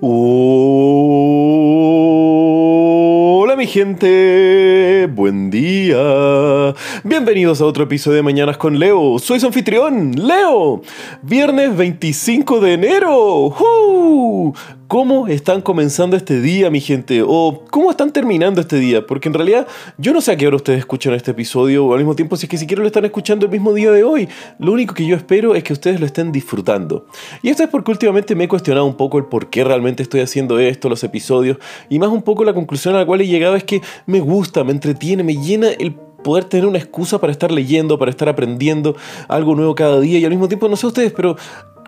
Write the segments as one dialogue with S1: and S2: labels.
S1: Hola mi gente, buen día. Bienvenidos a otro episodio de Mañanas con Leo. Soy su anfitrión, Leo. Viernes 25 de enero. ¿Cómo están comenzando este día, mi gente? ¿O cómo están terminando este día? Porque en realidad yo no sé a qué hora ustedes escuchan este episodio o al mismo tiempo si es que siquiera lo están escuchando el mismo día de hoy. Lo único que yo espero es que ustedes lo estén disfrutando. Y esto es porque últimamente me he cuestionado un poco el por qué realmente estoy haciendo esto, los episodios, y más un poco la conclusión a la cual he llegado es que me gusta, me entretiene, me llena el poder tener una excusa para estar leyendo, para estar aprendiendo algo nuevo cada día y al mismo tiempo, no sé ustedes, pero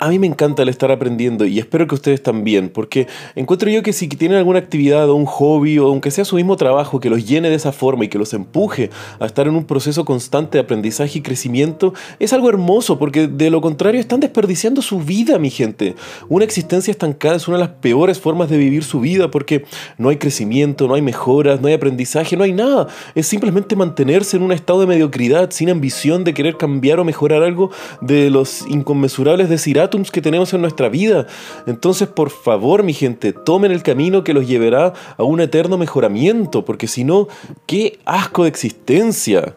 S1: a mí me encanta el estar aprendiendo y espero que ustedes también, porque encuentro yo que si tienen alguna actividad o un hobby o aunque sea su mismo trabajo que los llene de esa forma y que los empuje a estar en un proceso constante de aprendizaje y crecimiento, es algo hermoso, porque de lo contrario están desperdiciando su vida, mi gente. Una existencia estancada es una de las peores formas de vivir su vida, porque no hay crecimiento, no hay mejoras, no hay aprendizaje, no hay nada. Es simplemente mantenerse en un estado de mediocridad, sin ambición de querer cambiar o mejorar algo de los inconmensurables que tenemos en nuestra vida. Entonces, por favor, mi gente, tomen el camino que los llevará a un eterno mejoramiento, porque si no, qué asco de existencia.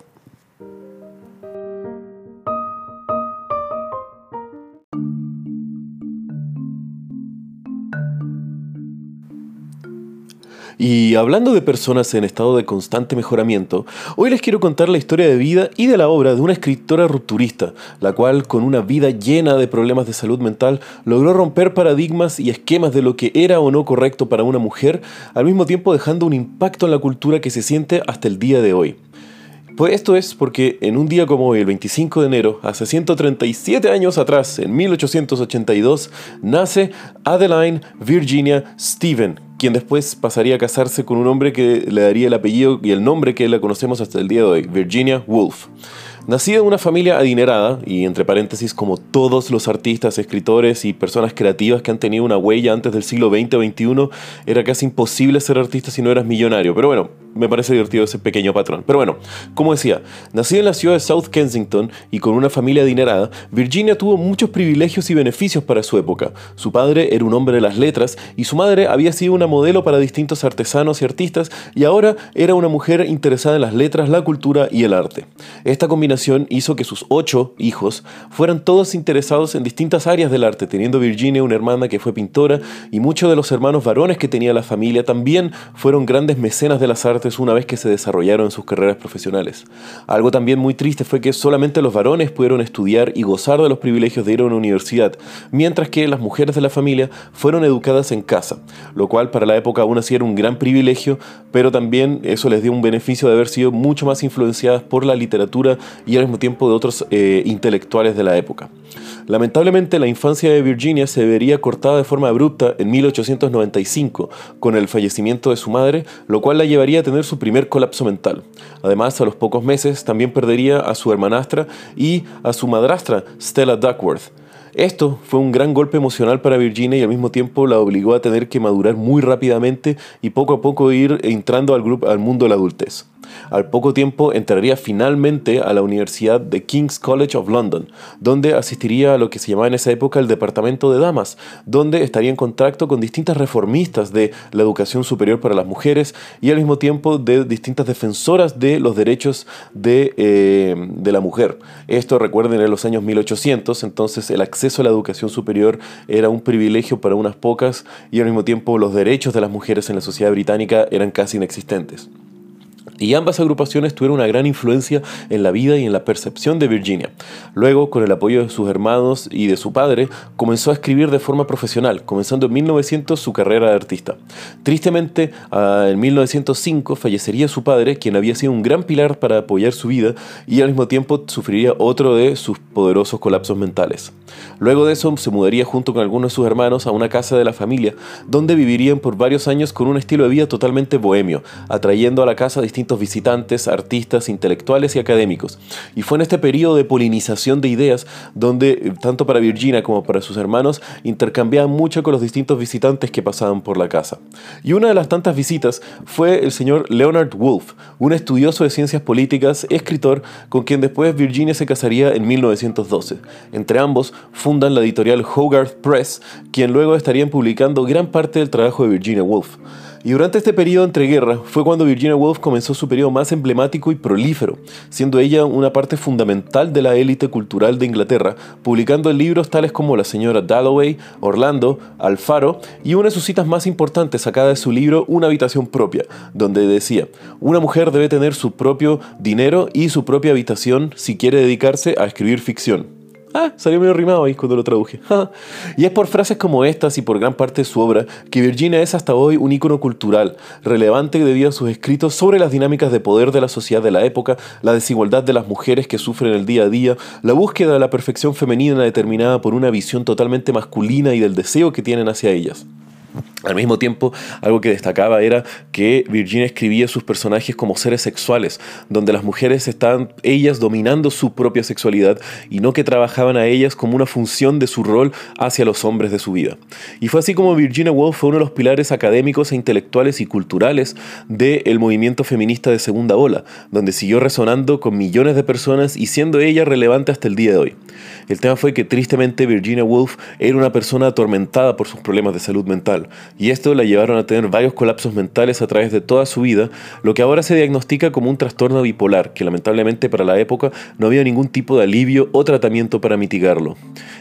S1: Y hablando de personas en estado de constante mejoramiento, hoy les quiero contar la historia de vida y de la obra de una escritora rupturista, la cual con una vida llena de problemas de salud mental logró romper paradigmas y esquemas de lo que era o no correcto para una mujer, al mismo tiempo dejando un impacto en la cultura que se siente hasta el día de hoy. Pues esto es porque en un día como hoy, el 25 de enero, hace 137 años atrás, en 1882, nace Adeline Virginia Stephen, quien después pasaría a casarse con un hombre que le daría el apellido y el nombre que la conocemos hasta el día de hoy, Virginia Woolf. Nacida en una familia adinerada, y entre paréntesis como todos los artistas, escritores y personas creativas que han tenido una huella antes del siglo XX o XXI, era casi imposible ser artista si no eras millonario. Pero bueno, me parece divertido ese pequeño patrón. Pero bueno, como decía, nacida en la ciudad de South Kensington y con una familia adinerada, Virginia tuvo muchos privilegios y beneficios para su época. Su padre era un hombre de las letras y su madre había sido una modelo para distintos artesanos y artistas y ahora era una mujer interesada en las letras, la cultura y el arte. Esta combinación hizo que sus ocho hijos fueran todos interesados en distintas áreas del arte, teniendo Virginia una hermana que fue pintora y muchos de los hermanos varones que tenía la familia también fueron grandes mecenas de las artes una vez que se desarrollaron en sus carreras profesionales. Algo también muy triste fue que solamente los varones pudieron estudiar y gozar de los privilegios de ir a una universidad, mientras que las mujeres de la familia fueron educadas en casa, lo cual para la época aún así era un gran privilegio, pero también eso les dio un beneficio de haber sido mucho más influenciadas por la literatura y al mismo tiempo de otros eh, intelectuales de la época. Lamentablemente, la infancia de Virginia se vería cortada de forma abrupta en 1895 con el fallecimiento de su madre, lo cual la llevaría a tener su primer colapso mental. Además, a los pocos meses también perdería a su hermanastra y a su madrastra, Stella Duckworth. Esto fue un gran golpe emocional para Virginia y al mismo tiempo la obligó a tener que madurar muy rápidamente y poco a poco ir entrando al, grupo, al mundo de la adultez. Al poco tiempo entraría finalmente a la Universidad de King's College of London, donde asistiría a lo que se llamaba en esa época el Departamento de Damas, donde estaría en contacto con distintas reformistas de la educación superior para las mujeres y al mismo tiempo de distintas defensoras de los derechos de, eh, de la mujer. Esto recuerden en los años 1800, entonces el acceso a la educación superior era un privilegio para unas pocas y al mismo tiempo los derechos de las mujeres en la sociedad británica eran casi inexistentes. Y ambas agrupaciones tuvieron una gran influencia en la vida y en la percepción de Virginia. Luego, con el apoyo de sus hermanos y de su padre, comenzó a escribir de forma profesional, comenzando en 1900 su carrera de artista. Tristemente, en 1905 fallecería su padre, quien había sido un gran pilar para apoyar su vida, y al mismo tiempo sufriría otro de sus poderosos colapsos mentales. Luego de eso, se mudaría junto con algunos de sus hermanos a una casa de la familia, donde vivirían por varios años con un estilo de vida totalmente bohemio, atrayendo a la casa distintas visitantes, artistas, intelectuales y académicos. Y fue en este periodo de polinización de ideas donde, eh, tanto para Virginia como para sus hermanos, intercambiaban mucho con los distintos visitantes que pasaban por la casa. Y una de las tantas visitas fue el señor Leonard Woolf, un estudioso de ciencias políticas, escritor, con quien después Virginia se casaría en 1912. Entre ambos fundan la editorial Hogarth Press, quien luego estarían publicando gran parte del trabajo de Virginia Woolf. Y durante este periodo entre guerras fue cuando Virginia Woolf comenzó su periodo más emblemático y prolífero, siendo ella una parte fundamental de la élite cultural de Inglaterra, publicando libros tales como La señora Dalloway, Orlando, Alfaro y una de sus citas más importantes sacada de su libro Una habitación propia, donde decía, una mujer debe tener su propio dinero y su propia habitación si quiere dedicarse a escribir ficción. Ah, salió medio rimado ahí cuando lo traduje. y es por frases como estas y por gran parte de su obra que Virginia es hasta hoy un ícono cultural, relevante debido a sus escritos sobre las dinámicas de poder de la sociedad de la época, la desigualdad de las mujeres que sufren el día a día, la búsqueda de la perfección femenina determinada por una visión totalmente masculina y del deseo que tienen hacia ellas. Al mismo tiempo, algo que destacaba era que Virginia escribía sus personajes como seres sexuales, donde las mujeres estaban ellas dominando su propia sexualidad y no que trabajaban a ellas como una función de su rol hacia los hombres de su vida. Y fue así como Virginia Woolf fue uno de los pilares académicos e intelectuales y culturales del movimiento feminista de segunda ola, donde siguió resonando con millones de personas y siendo ella relevante hasta el día de hoy. El tema fue que tristemente Virginia Woolf era una persona atormentada por sus problemas de salud mental, y esto la llevaron a tener varios colapsos mentales a través de toda su vida, lo que ahora se diagnostica como un trastorno bipolar, que lamentablemente para la época no había ningún tipo de alivio o tratamiento para mitigarlo.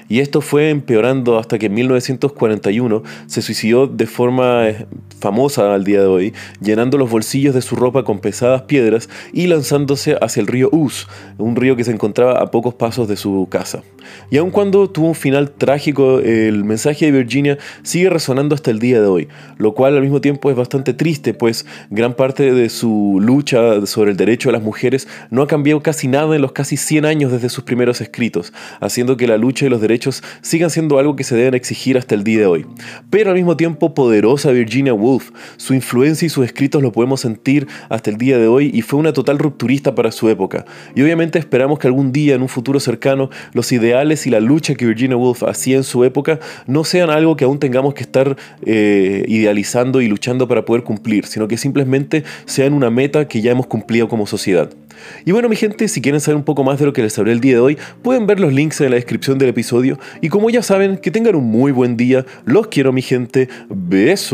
S1: Y esto fue empeorando hasta que en 1941 se suicidó de forma eh, famosa al día de hoy, llenando los bolsillos de su ropa con pesadas piedras y lanzándose hacia el río Us, un río que se encontraba a pocos pasos de su casa. Y aun cuando tuvo un final trágico, el mensaje de Virginia sigue resonando hasta el día de hoy, lo cual al mismo tiempo es bastante triste, pues gran parte de su lucha sobre el derecho de las mujeres no ha cambiado casi nada en los casi 100 años desde sus primeros escritos, haciendo que la lucha y los derechos sigan siendo algo que se deben exigir hasta el día de hoy. Pero al mismo tiempo, poderosa Virginia Woolf, su influencia y sus escritos lo podemos sentir hasta el día de hoy y fue una total rupturista para su época. Y obviamente esperamos que algún día, en un futuro cercano, los y la lucha que Virginia Woolf hacía en su época no sean algo que aún tengamos que estar eh, idealizando y luchando para poder cumplir, sino que simplemente sean una meta que ya hemos cumplido como sociedad. Y bueno mi gente, si quieren saber un poco más de lo que les hablé el día de hoy, pueden ver los links en la descripción del episodio. Y como ya saben, que tengan un muy buen día. Los quiero mi gente. Besos.